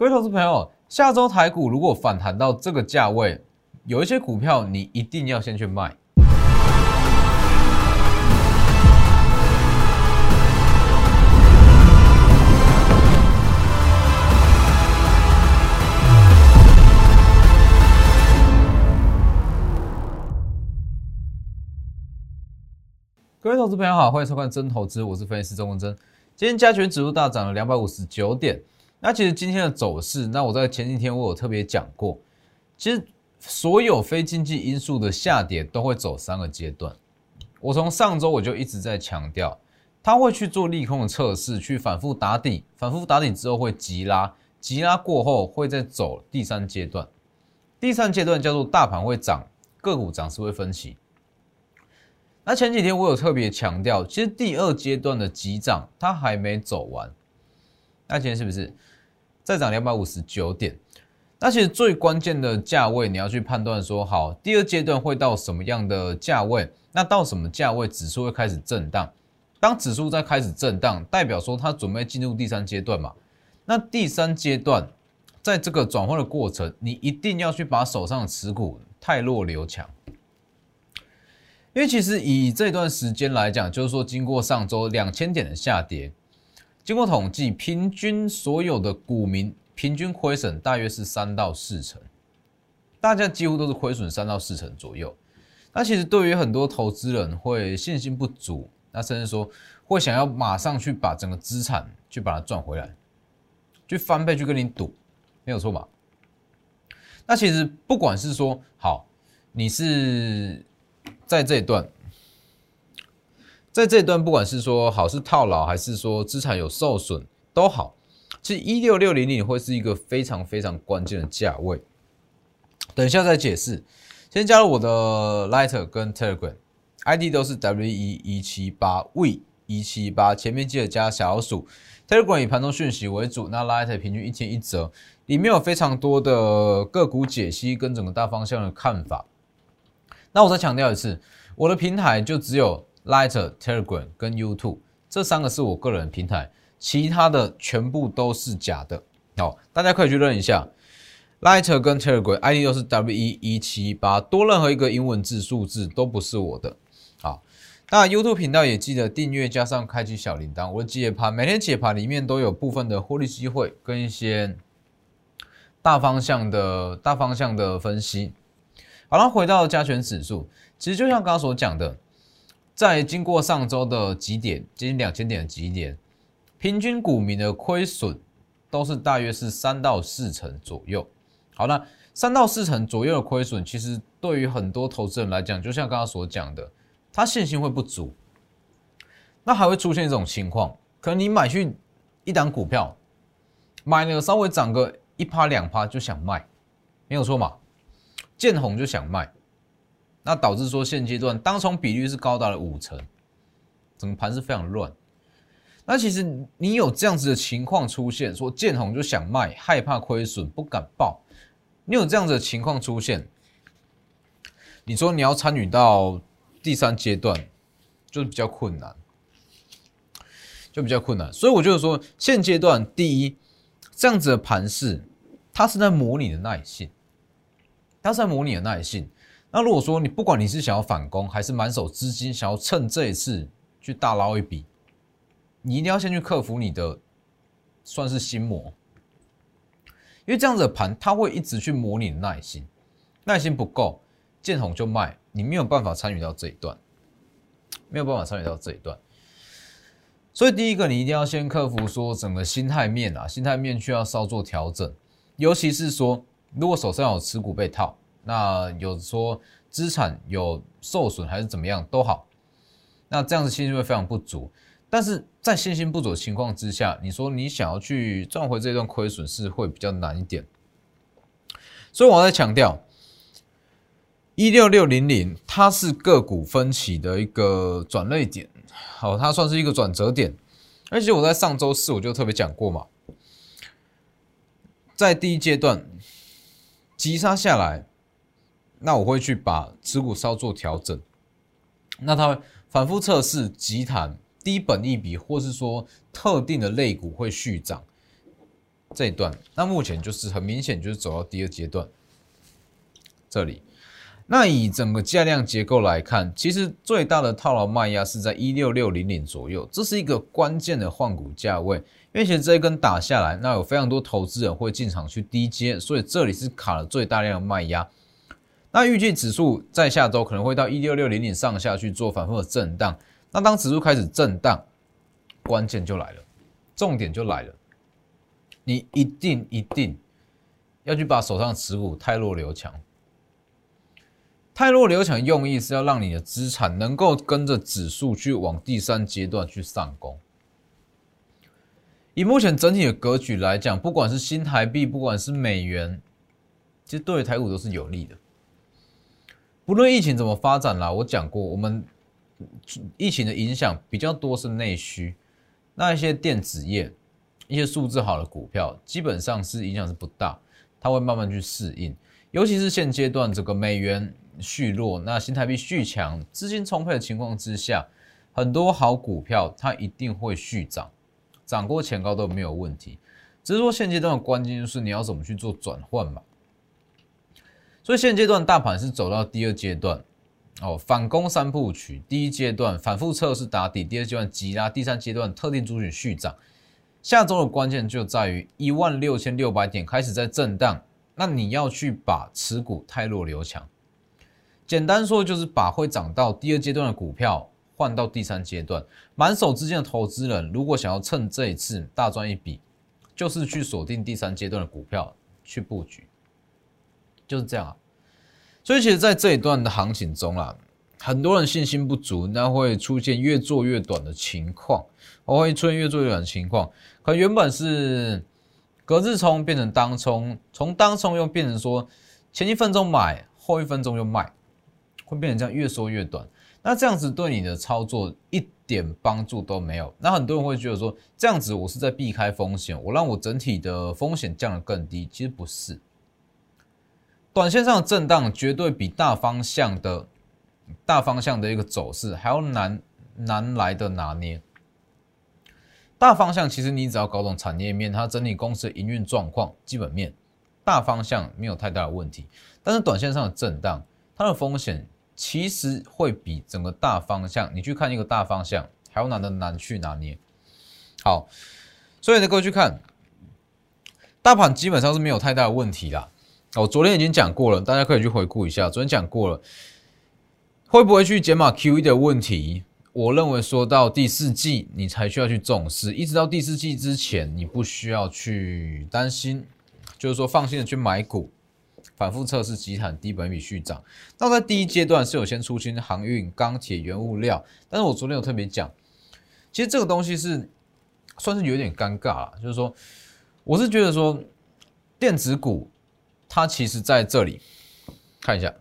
各位投资朋友，下周台股如果反弹到这个价位，有一些股票你一定要先去卖。各位投资朋友好，欢迎收看真投资，我是分析师钟文真。今天加权指数大涨了两百五十九点。那其实今天的走势，那我在前几天我有特别讲过，其实所有非经济因素的下跌都会走三个阶段。我从上周我就一直在强调，它会去做利空的测试，去反复打底，反复打底之后会急拉，急拉过后会再走第三阶段。第三阶段叫做大盘会涨，个股涨势会分歧。那前几天我有特别强调，其实第二阶段的急涨它还没走完。那今天是不是？再涨两百五十九点，那其实最关键的价位你要去判断说，好，第二阶段会到什么样的价位？那到什么价位指数会开始震荡？当指数在开始震荡，代表说它准备进入第三阶段嘛？那第三阶段在这个转换的过程，你一定要去把手上的持股太弱留强，因为其实以这段时间来讲，就是说经过上周两千点的下跌。经过统计，平均所有的股民平均亏损大约是三到四成，大家几乎都是亏损三到四成左右。那其实对于很多投资人会信心不足，那甚至说会想要马上去把整个资产去把它赚回来，去翻倍去跟你赌，没有错吧？那其实不管是说好，你是在这一段。在这一段，不管是说好是套牢，还是说资产有受损，都好。其实一六六零零会是一个非常非常关键的价位。等一下再解释。先加入我的 Lighter 跟 Telegram，ID 都是 W 一一七八 V 一七八，前面记得加小老鼠。Telegram 以盘中讯息为主，那 Lighter 平均一天一折，里面有非常多的个股解析跟整个大方向的看法。那我再强调一次，我的平台就只有。Lighter、Telegram 跟 YouTube 这三个是我个人平台，其他的全部都是假的。好，大家可以去认一下，Lighter 跟 Telegram ID 都是 W 一一七八，多任何一个英文字数字都不是我的。好，那 YouTube 频道也记得订阅加上开启小铃铛，我的解盘每天解盘里面都有部分的获利机会跟一些大方向的大方向的分析。好了，回到加权指数，其实就像刚刚所讲的。在经过上周的极点，接近两千点的极点，平均股民的亏损都是大约是三到四成左右。好，那三到四成左右的亏损，其实对于很多投资人来讲，就像刚刚所讲的，他信心会不足。那还会出现一种情况，可能你买去一档股票，买了稍微涨个一趴两趴就想卖，没有错嘛？见红就想卖。那导致说现阶段当冲比率是高达了五成，整个盘是非常乱。那其实你有这样子的情况出现，说见红就想卖，害怕亏损不敢报，你有这样子的情况出现，你说你要参与到第三阶段，就比较困难，就比较困难。所以我就是说，现阶段第一，这样子的盘势，它是在模拟的耐性，它是在模拟的耐性。那如果说你不管你是想要反攻，还是满手资金想要趁这一次去大捞一笔，你一定要先去克服你的算是心魔，因为这样子的盘它会一直去磨你的耐心，耐心不够见红就卖，你没有办法参与到这一段，没有办法参与到这一段。所以第一个你一定要先克服说整个心态面啊，心态面需要稍作调整，尤其是说如果手上有持股被套。那有说资产有受损还是怎么样都好，那这样子信心会非常不足。但是在信心不足的情况之下，你说你想要去赚回这段亏损是会比较难一点。所以我在强调，一六六零零它是个股分歧的一个转类点，好，它算是一个转折点。而且我在上周四我就特别讲过嘛，在第一阶段急杀下来。那我会去把持股稍作调整，那它反复测试集团低本一笔，或是说特定的类股会续涨，这一段，那目前就是很明显就是走到第二阶段，这里。那以整个价量结构来看，其实最大的套牢卖压是在一六六零零左右，这是一个关键的换股价位。因为其实这一根打下来，那有非常多投资人会进场去低接，所以这里是卡了最大量的卖压。那预计指数在下周可能会到一六六零点上下去做反复的震荡。那当指数开始震荡，关键就来了，重点就来了，你一定一定要去把手上持股太弱留强。泰弱留强用意是要让你的资产能够跟着指数去往第三阶段去上攻。以目前整体的格局来讲，不管是新台币，不管是美元，其实对台股都是有利的。不论疫情怎么发展啦，我讲过，我们疫情的影响比较多是内需，那一些电子业、一些数字好的股票，基本上是影响是不大，它会慢慢去适应。尤其是现阶段这个美元。续弱，那新台币续强，资金充沛的情况之下，很多好股票它一定会续涨，涨过前高都没有问题。只是说现阶段的关键就是你要怎么去做转换嘛。所以现阶段大盘是走到第二阶段，哦，反攻三部曲，第一阶段反复测试打底，第二阶段急拉，第三阶段特定族群续涨。下周的关键就在于一万六千六百点开始在震荡，那你要去把持股太弱留强。简单说，就是把会涨到第二阶段的股票换到第三阶段。满手资金的投资人，如果想要趁这一次大赚一笔，就是去锁定第三阶段的股票去布局，就是这样啊。所以，其实，在这一段的行情中啦，很多人信心不足，那会出现越做越短的情况，我会出现越做越短的情况。可原本是隔日冲变成当冲，从当冲又变成说前一分钟买，后一分钟又卖。会变成这样越缩越短，那这样子对你的操作一点帮助都没有。那很多人会觉得说，这样子我是在避开风险，我让我整体的风险降得更低。其实不是，短线上的震荡绝对比大方向的大方向的一个走势还要难难来的拿捏。大方向其实你只要搞懂产业面，它整体公司的营运状况、基本面，大方向没有太大的问题。但是短线上的震荡，它的风险。其实会比整个大方向，你去看一个大方向，还要难的难去拿捏。好，所以呢，各位去看，大盘基本上是没有太大的问题啦。我昨天已经讲过了，大家可以去回顾一下。昨天讲过了，会不会去解码 QE 的问题？我认为说到第四季，你才需要去重视，一直到第四季之前，你不需要去担心，就是说放心的去买股。反复测试集团低本比续涨，那在第一阶段是有先出清航运、钢铁、原物料，但是我昨天有特别讲，其实这个东西是算是有点尴尬了，就是说，我是觉得说电子股它其实在这里看一下，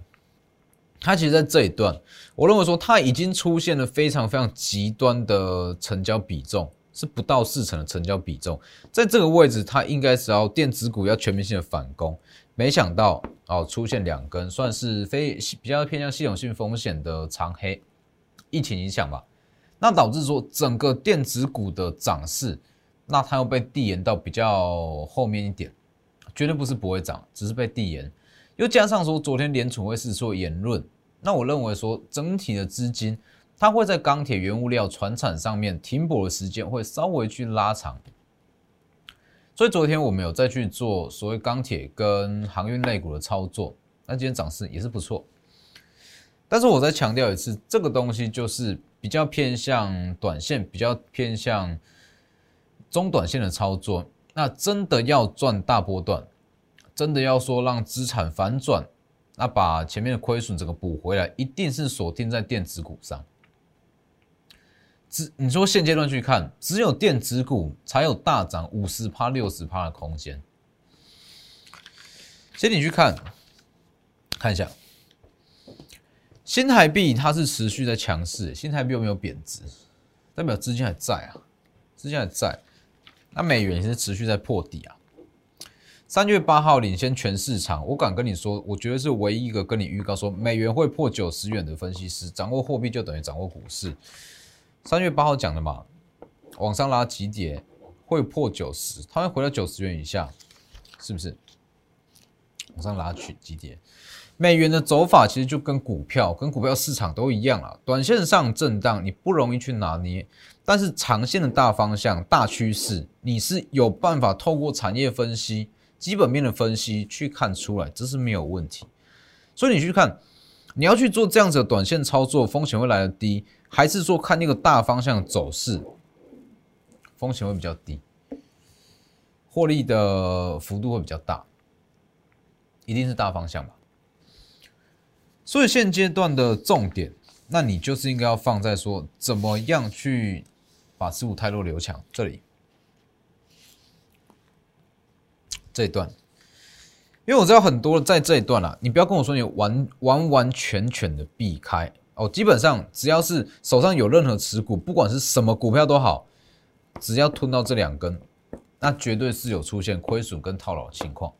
它其实在这一段，我认为说它已经出现了非常非常极端的成交比重，是不到四成的成交比重，在这个位置它应该是要电子股要全面性的反攻。没想到哦，出现两根算是非比较偏向系统性风险的长黑，疫情影响吧，那导致说整个电子股的涨势，那它又被递延到比较后面一点，绝对不是不会涨，只是被递延，又加上说昨天联储会是做言论，那我认为说整体的资金它会在钢铁、原物料、船产上面停泊的时间会稍微去拉长。所以昨天我们有再去做所谓钢铁跟航运类股的操作，那今天涨势也是不错。但是我再强调一次，这个东西就是比较偏向短线，比较偏向中短线的操作。那真的要赚大波段，真的要说让资产反转，那把前面的亏损整个补回来，一定是锁定在电子股上。只你说现阶段去看，只有电子股才有大涨五十趴、六十趴的空间。先你去看，看一下新台币，它是持续在强势，新台币有没有贬值？代表资金还在啊，资金还在。那美元也是持续在破底啊。三月八号领先全市场，我敢跟你说，我觉得是唯一一个跟你预告说美元会破九十元的分析师。掌握货币就等于掌握股市。三月八号讲的嘛，往上拉几跌会破九十，它会回到九十元以下，是不是？往上拉去几点？美元的走法其实就跟股票、跟股票市场都一样啊，短线上震荡你不容易去拿捏，但是长线的大方向、大趋势，你是有办法透过产业分析、基本面的分析去看出来，这是没有问题。所以你去看，你要去做这样子的短线操作，风险会来的低，还是说看那个大方向走势，风险会比较低，获利的幅度会比较大，一定是大方向吧？所以现阶段的重点，那你就是应该要放在说怎么样去把持股太多留强这里这一段，因为我知道很多在这一段啦，你不要跟我说你完完完全全的避开。哦，基本上只要是手上有任何持股，不管是什么股票都好，只要吞到这两根，那绝对是有出现亏损跟套牢情况，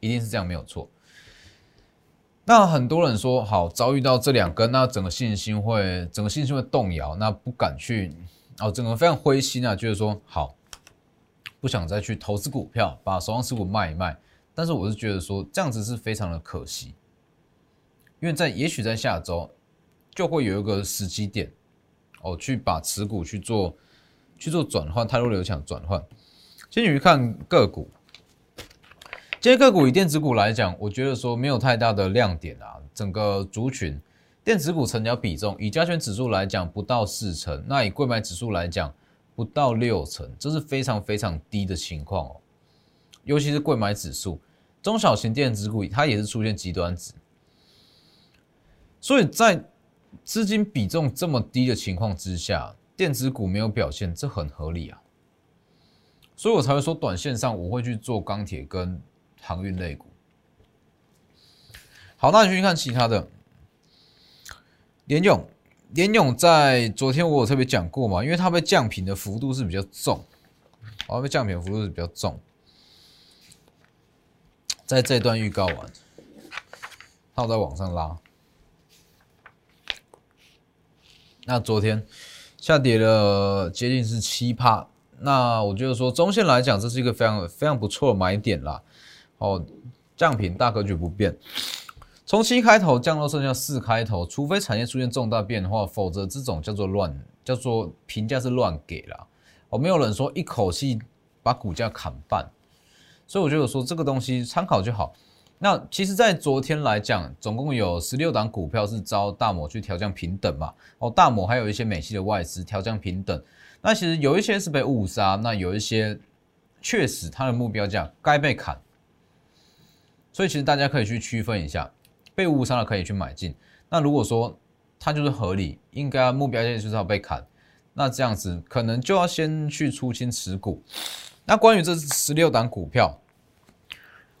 一定是这样没有错。那很多人说好遭遇到这两根，那整个信心会整个信心会动摇，那不敢去哦，整个非常灰心啊，就是说好不想再去投资股票，把手上持股卖一卖。但是我是觉得说这样子是非常的可惜，因为在也许在下周就会有一个时机点哦，去把持股去做去做转换，太多流强转换。先去看个股。这些个股以电子股来讲，我觉得说没有太大的亮点啊。整个族群电子股成交比重，以加权指数来讲不到四成，那以贵买指数来讲不到六成，这是非常非常低的情况哦。尤其是贵买指数，中小型电子股它也是出现极端值，所以在资金比重这么低的情况之下，电子股没有表现，这很合理啊。所以我才会说，短线上我会去做钢铁跟。航运类股，好，那你去看其他的。联勇，联勇在昨天我有特别讲过嘛，因为它被降频的幅度是比较重，哦，被降频幅度是比较重。在这段预告完，它在往上拉，那昨天下跌了接近是七帕，那我觉得说中线来讲，这是一个非常非常不错的买点啦。哦，降频大格局不变，从七开头降到剩下四开头，除非产业出现重大变化，否则这种叫做乱，叫做评价是乱给了。哦，没有人说一口气把股价砍半，所以我觉得说这个东西参考就好。那其实，在昨天来讲，总共有十六档股票是遭大摩去调降平等嘛。哦，大摩还有一些美系的外资调降平等，那其实有一些是被误杀，那有一些确实它的目标价该被砍。所以其实大家可以去区分一下，被误杀的可以去买进。那如果说它就是合理，应该目标线就是要被砍，那这样子可能就要先去出清持股。那关于这十六档股票，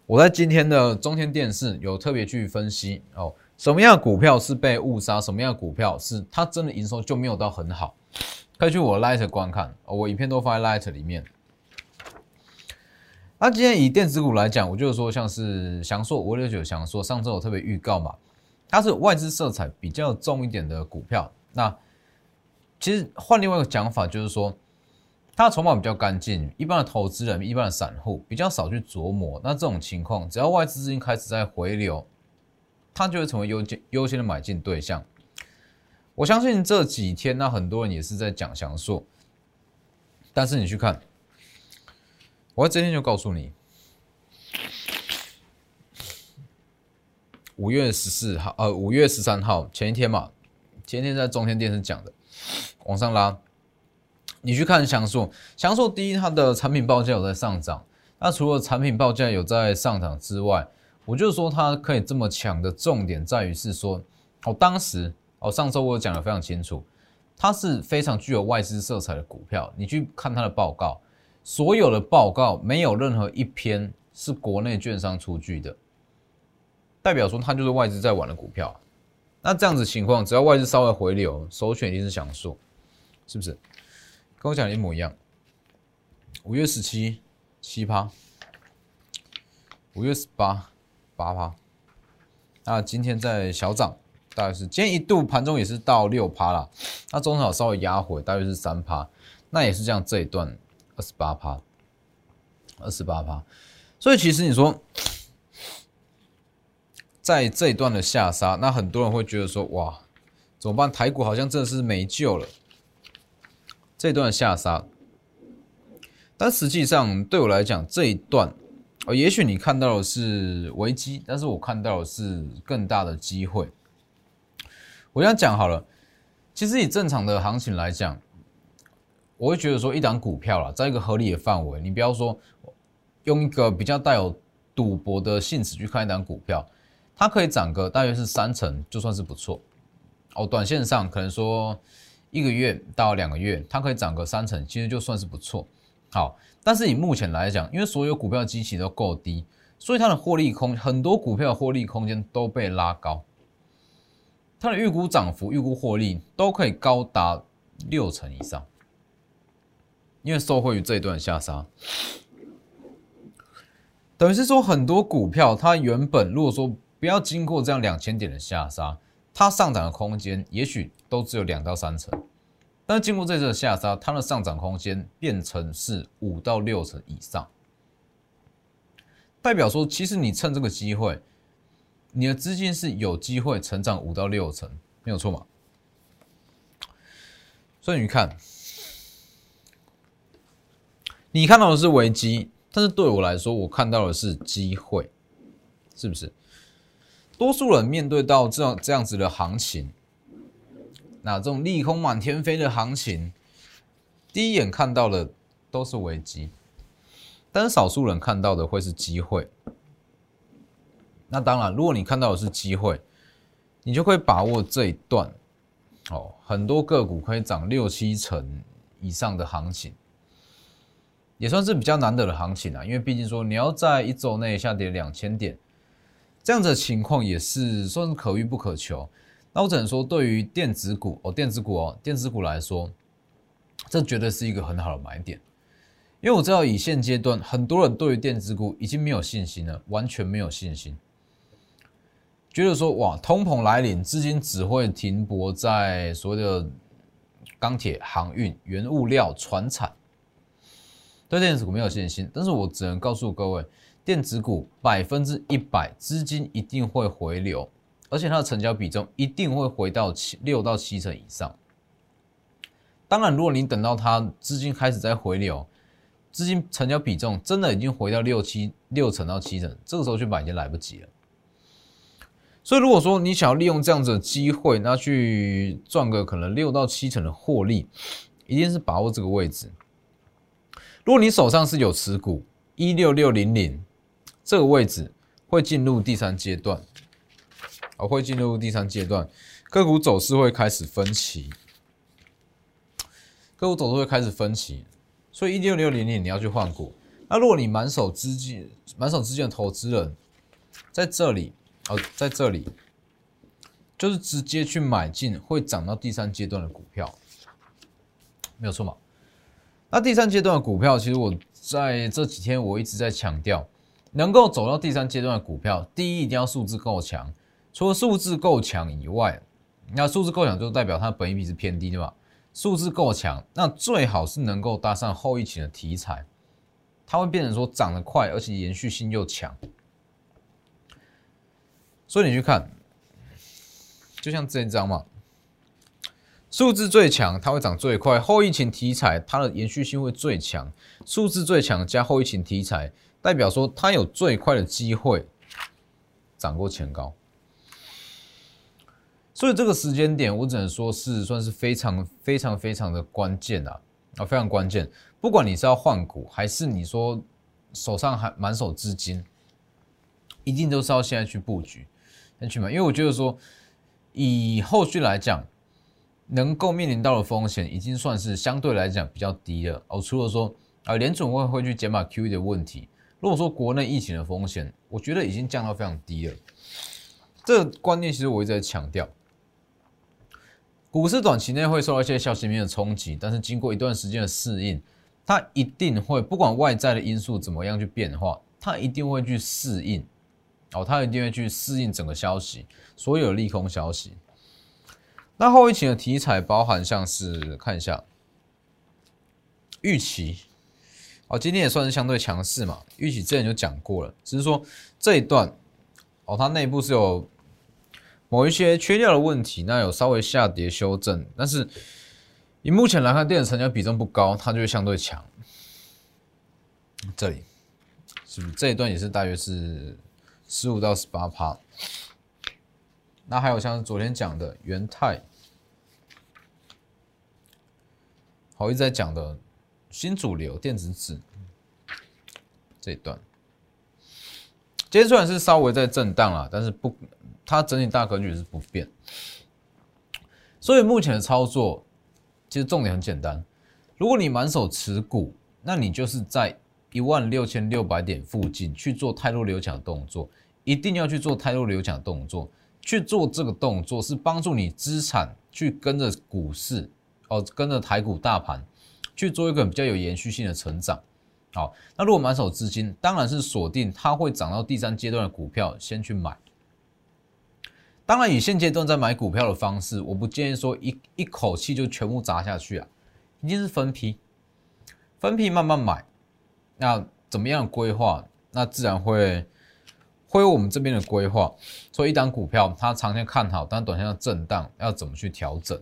我在今天的中天电视有特别去分析哦，什么样的股票是被误杀，什么样的股票是它真的营收就没有到很好，可以去我 Light 观看，我影片都放在 Light 里面。那今天以电子股来讲，我就是说，像是翔硕五六九翔硕，上周我特别预告嘛，它是外资色彩比较重一点的股票。那其实换另外一个讲法，就是说，它的筹码比较干净，一般的投资人、一般的散户比较少去琢磨。那这种情况，只要外资资金开始在回流，它就会成为优先优先的买进对象。我相信这几天，那很多人也是在讲翔硕，但是你去看。我今天就告诉你，五月十四号，呃，五月十三号前一天嘛，前一天在中天电视讲的，往上拉，你去看翔硕，翔硕第一，它的产品报价有在上涨，那除了产品报价有在上涨之外，我就说它可以这么强的重点在于是说，哦，当时哦，上周我讲的非常清楚，它是非常具有外资色彩的股票，你去看它的报告。所有的报告没有任何一篇是国内券商出具的，代表说它就是外资在玩的股票。那这样子情况，只要外资稍微回流，首选一定是享受，是不是？跟我讲的一模一样。五月十七七趴，五月十八八趴，那今天在小涨，大概是今天一度盘中也是到六趴了，那中场稍微压回，大约是三趴，那也是这样这一段。二十八趴，二十八趴。所以其实你说，在这一段的下杀，那很多人会觉得说，哇，怎么办？台股好像真的是没救了。这一段下杀，但实际上对我来讲，这一段，呃，也许你看到的是危机，但是我看到的是更大的机会。我这样讲好了，其实以正常的行情来讲，我会觉得说，一档股票啦，在一个合理的范围，你不要说用一个比较带有赌博的性质去看一档股票，它可以涨个大约是三成，就算是不错。哦，短线上可能说一个月到两个月，它可以涨个三成，其实就算是不错。好，但是以目前来讲，因为所有股票基期都够低，所以它的获利空很多股票的获利空间都被拉高。它的预估涨幅、预估获利都可以高达六成以上，因为受惠于这一段下杀，等于是说很多股票它原本如果说不要经过这样两千点的下杀，它上涨的空间也许都只有两到三成，但是经过这次的下杀，它的上涨空间变成是五到六成以上，代表说其实你趁这个机会。你的资金是有机会成长五到六成，没有错嘛？所以你看，你看到的是危机，但是对我来说，我看到的是机会，是不是？多数人面对到这样这样子的行情，那这种利空满天飞的行情，第一眼看到的都是危机，但是少数人看到的会是机会。那当然，如果你看到的是机会，你就可以把握这一段哦。很多个股可以涨六七成以上的行情，也算是比较难得的行情啊。因为毕竟说你要在一周内下跌两千点，这样的情况也是算是可遇不可求。那我只能说，对于电子股哦，电子股哦，电子股来说，这绝对是一个很好的买点。因为我知道，以现阶段很多人对于电子股已经没有信心了，完全没有信心。觉得说哇，通膨来临，资金只会停泊在所谓的钢铁、航运、原物料、船产，对电子股没有信心。但是我只能告诉各位，电子股百分之一百资金一定会回流，而且它的成交比重一定会回到七六到七成以上。当然，如果你等到它资金开始在回流，资金成交比重真的已经回到六七六成到七成，这个时候去买已经来不及了。所以，如果说你想要利用这样子的机会，那去赚个可能六到七成的获利，一定是把握这个位置。如果你手上是有持股一六六零零这个位置，会进入第三阶段，哦，会进入第三阶段，个股走势会开始分歧，个股走势会开始分歧，所以一六六零零你要去换股。那如果你满手资金、满手资金的投资人在这里。哦，在这里就是直接去买进会涨到第三阶段的股票，没有错嘛？那第三阶段的股票，其实我在这几天我一直在强调，能够走到第三阶段的股票，第一一定要数字够强。除了数字够强以外，那数字够强就代表它本益比是偏低，对吧？数字够强，那最好是能够搭上后疫情的题材，它会变成说涨得快，而且延续性又强。所以你去看，就像这一张嘛，数字最强，它会涨最快。后疫情题材，它的延续性会最强。数字最强加后疫情题材，代表说它有最快的机会涨过前高。所以这个时间点，我只能说是算是非常非常非常的关键啊啊，非常关键。不管你是要换股，还是你说手上还满手资金，一定都是要现在去布局。先去买，因为我觉得说，以后续来讲，能够面临到的风险已经算是相对来讲比较低了。哦，除了说啊，联准会会去减码 QE 的问题，如果说国内疫情的风险，我觉得已经降到非常低了。这个观念其实我一直在强调，股市短期内会受到一些消息面的冲击，但是经过一段时间的适应，它一定会不管外在的因素怎么样去变化，它一定会去适应。哦，它一定会去适应整个消息，所有利空消息。那后疫情的题材包含像是看一下预期，哦，今天也算是相对强势嘛，预期之前就讲过了，只是说这一段哦，它内部是有某一些缺料的问题，那有稍微下跌修正，但是以目前来看，电子成交比重不高，它就会相对强。这里是不是这一段也是大约是十五到十八趴？那还有像昨天讲的元泰，好一直在讲的新主流电子纸这一段，今天虽然是稍微在震荡了，但是不，它整体大格局是不变。所以目前的操作其实重点很简单，如果你满手持股，那你就是在一万六千六百点附近去做太弱流强动作，一定要去做太弱流强动作。去做这个动作是帮助你资产去跟着股市哦，跟着台股大盘去做一个比较有延续性的成长。好，那如果满手资金，当然是锁定它会涨到第三阶段的股票先去买。当然，以现阶段在买股票的方式，我不建议说一一口气就全部砸下去啊，一定是分批，分批慢慢买。那怎么样规划？那自然会。会有我们这边的规划，所以一档股票它长线看好，但短线要震荡，要怎么去调整？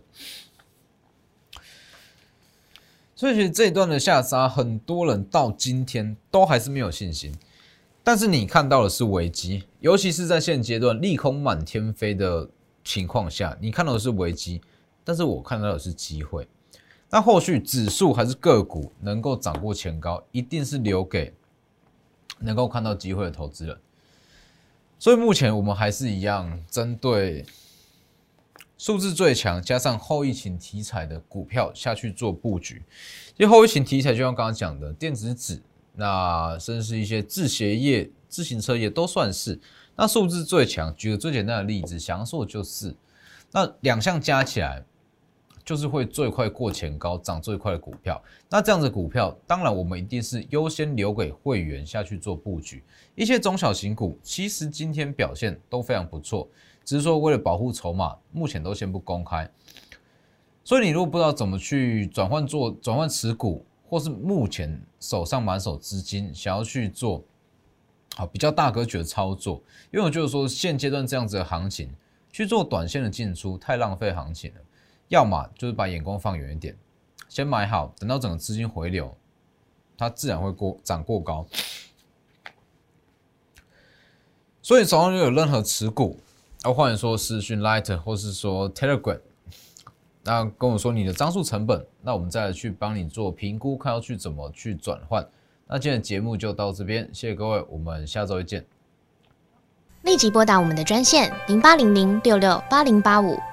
所以其实这一段的下杀，很多人到今天都还是没有信心。但是你看到的是危机，尤其是在现阶段利空满天飞的情况下，你看到的是危机，但是我看到的是机会。那后续指数还是个股能够涨过前高，一定是留给能够看到机会的投资人。所以目前我们还是一样，针对数字最强加上后疫情题材的股票下去做布局。因为后疫情题材就像刚刚讲的电子纸，那甚至是一些制鞋业、自行车业都算是。那数字最强，举个最简单的例子，翔硕就是。那两项加起来。就是会最快过前高，涨最快的股票。那这样子股票，当然我们一定是优先留给会员下去做布局。一些中小型股其实今天表现都非常不错，只是说为了保护筹码，目前都先不公开。所以你如果不知道怎么去转换做转换持股，或是目前手上满手资金想要去做好比较大格局的操作，因为我就是说现阶段这样子的行情去做短线的进出，太浪费行情了。要么就是把眼光放远一点，先买好，等到整个资金回流，它自然会过涨过高。所以手上有任何持股，啊，或者说私讯 Light，或是说 Telegram，那跟我说你的张数成本，那我们再来去帮你做评估，看要去怎么去转换。那今天的节目就到这边，谢谢各位，我们下周一见。立即拨打我们的专线零八零零六六八零八五。